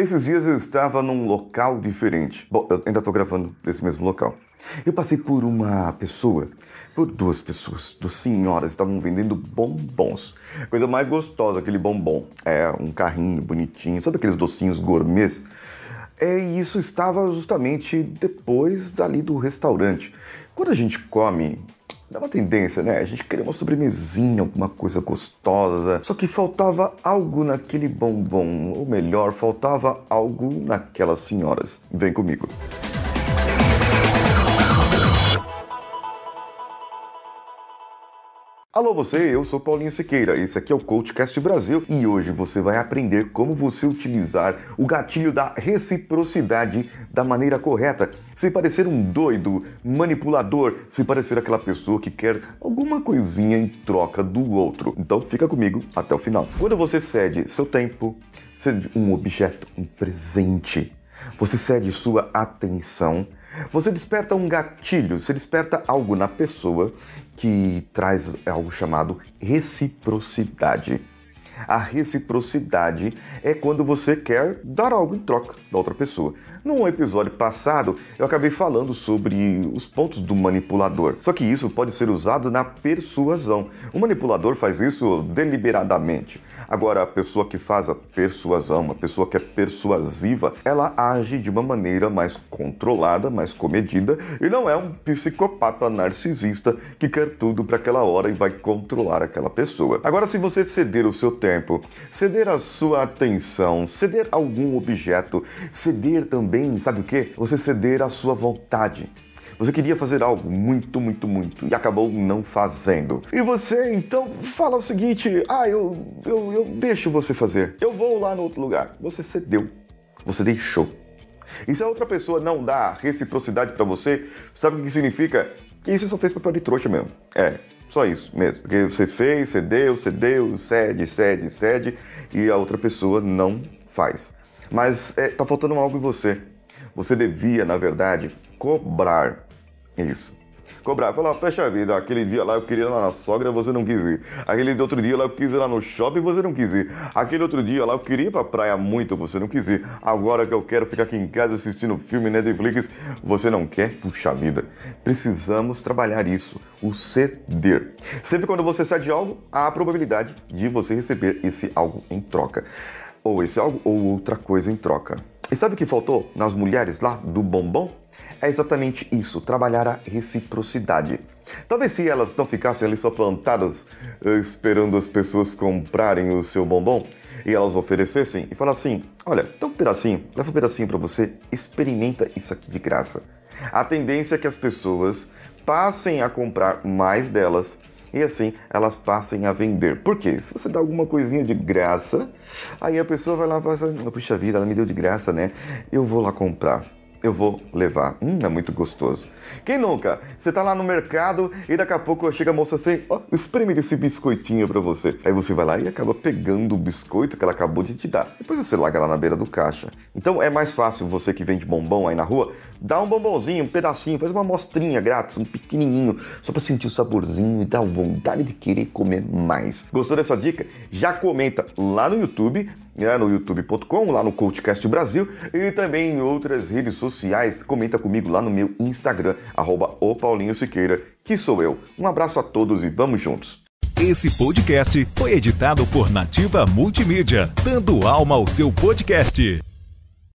Esses dias eu estava num local diferente. Bom, eu ainda estou gravando nesse mesmo local. Eu passei por uma pessoa, por duas pessoas, duas senhoras, estavam vendendo bombons. Coisa mais gostosa, aquele bombom. É, um carrinho bonitinho, sabe aqueles docinhos gourmets? É, e isso estava justamente depois dali do restaurante. Quando a gente come Dá uma tendência, né? A gente queria uma sobremesinha, alguma coisa gostosa. Só que faltava algo naquele bombom. Ou melhor, faltava algo naquelas senhoras. Vem comigo. Alô você, eu sou Paulinho Siqueira, esse aqui é o CoachCast Brasil e hoje você vai aprender como você utilizar o gatilho da reciprocidade da maneira correta, sem parecer um doido, manipulador, sem parecer aquela pessoa que quer alguma coisinha em troca do outro. Então fica comigo até o final. Quando você cede seu tempo, cede um objeto, um presente, você cede sua atenção, você desperta um gatilho, você desperta algo na pessoa que traz algo chamado reciprocidade. A reciprocidade é quando você quer dar algo em troca da outra pessoa. Num episódio passado, eu acabei falando sobre os pontos do manipulador. Só que isso pode ser usado na persuasão. O manipulador faz isso deliberadamente. Agora, a pessoa que faz a persuasão, a pessoa que é persuasiva, ela age de uma maneira mais controlada, mais comedida e não é um psicopata narcisista que quer tudo para aquela hora e vai controlar aquela pessoa. Agora, se você ceder o seu tempo, ceder a sua atenção, ceder algum objeto, ceder também, sabe o que? Você ceder a sua vontade. Você queria fazer algo muito, muito, muito e acabou não fazendo. E você então fala o seguinte: ah, eu, eu, eu deixo você fazer. Eu vou lá no outro lugar. Você cedeu. Você deixou. E se a outra pessoa não dá reciprocidade para você, sabe o que significa? Que você só fez papel de trouxa mesmo. É, só isso mesmo. Porque você fez, cedeu, cedeu, cede, cede, cede, e a outra pessoa não faz. Mas é, tá faltando algo em você. Você devia, na verdade, cobrar isso. Cobrar, falar, poxa vida, aquele dia lá eu queria ir lá na sogra, você não quis ir. Aquele outro dia lá eu quis ir lá no shopping, você não quis ir. Aquele outro dia lá eu queria ir pra praia muito, você não quis ir. Agora que eu quero ficar aqui em casa assistindo filme Netflix, você não quer? Puxa vida. Precisamos trabalhar isso, o ceder. Sempre quando você cede algo, há a probabilidade de você receber esse algo em troca. Ou esse algo ou outra coisa em troca. E sabe o que faltou nas mulheres lá do bombom? É exatamente isso, trabalhar a reciprocidade. Talvez se elas não ficassem ali só plantadas eh, esperando as pessoas comprarem o seu bombom e elas oferecessem e falassem: "Olha, dá um pedacinho, leva um pedacinho para você, experimenta isso aqui de graça". A tendência é que as pessoas passem a comprar mais delas e assim elas passem a vender. Por quê? Se você dá alguma coisinha de graça, aí a pessoa vai lá e fala: "Puxa vida, ela me deu de graça, né? Eu vou lá comprar" eu vou levar. Hum, é muito gostoso. Quem nunca? Você tá lá no mercado e daqui a pouco chega a moça e ó, oh, experimente esse biscoitinho para você. Aí você vai lá e acaba pegando o biscoito que ela acabou de te dar. Depois você larga lá na beira do caixa. Então é mais fácil você que vende bombom aí na rua, dar um bombonzinho, um pedacinho, faz uma amostrinha grátis, um pequenininho, só para sentir o saborzinho e dar vontade de querer comer mais. Gostou dessa dica? Já comenta lá no YouTube né, no youtube.com, lá no CoachCast Brasil e também em outras redes sociais. Comenta comigo lá no meu Instagram, arroba o Paulinho Siqueira, que sou eu. Um abraço a todos e vamos juntos. Esse podcast foi editado por Nativa Multimídia, dando alma ao seu podcast.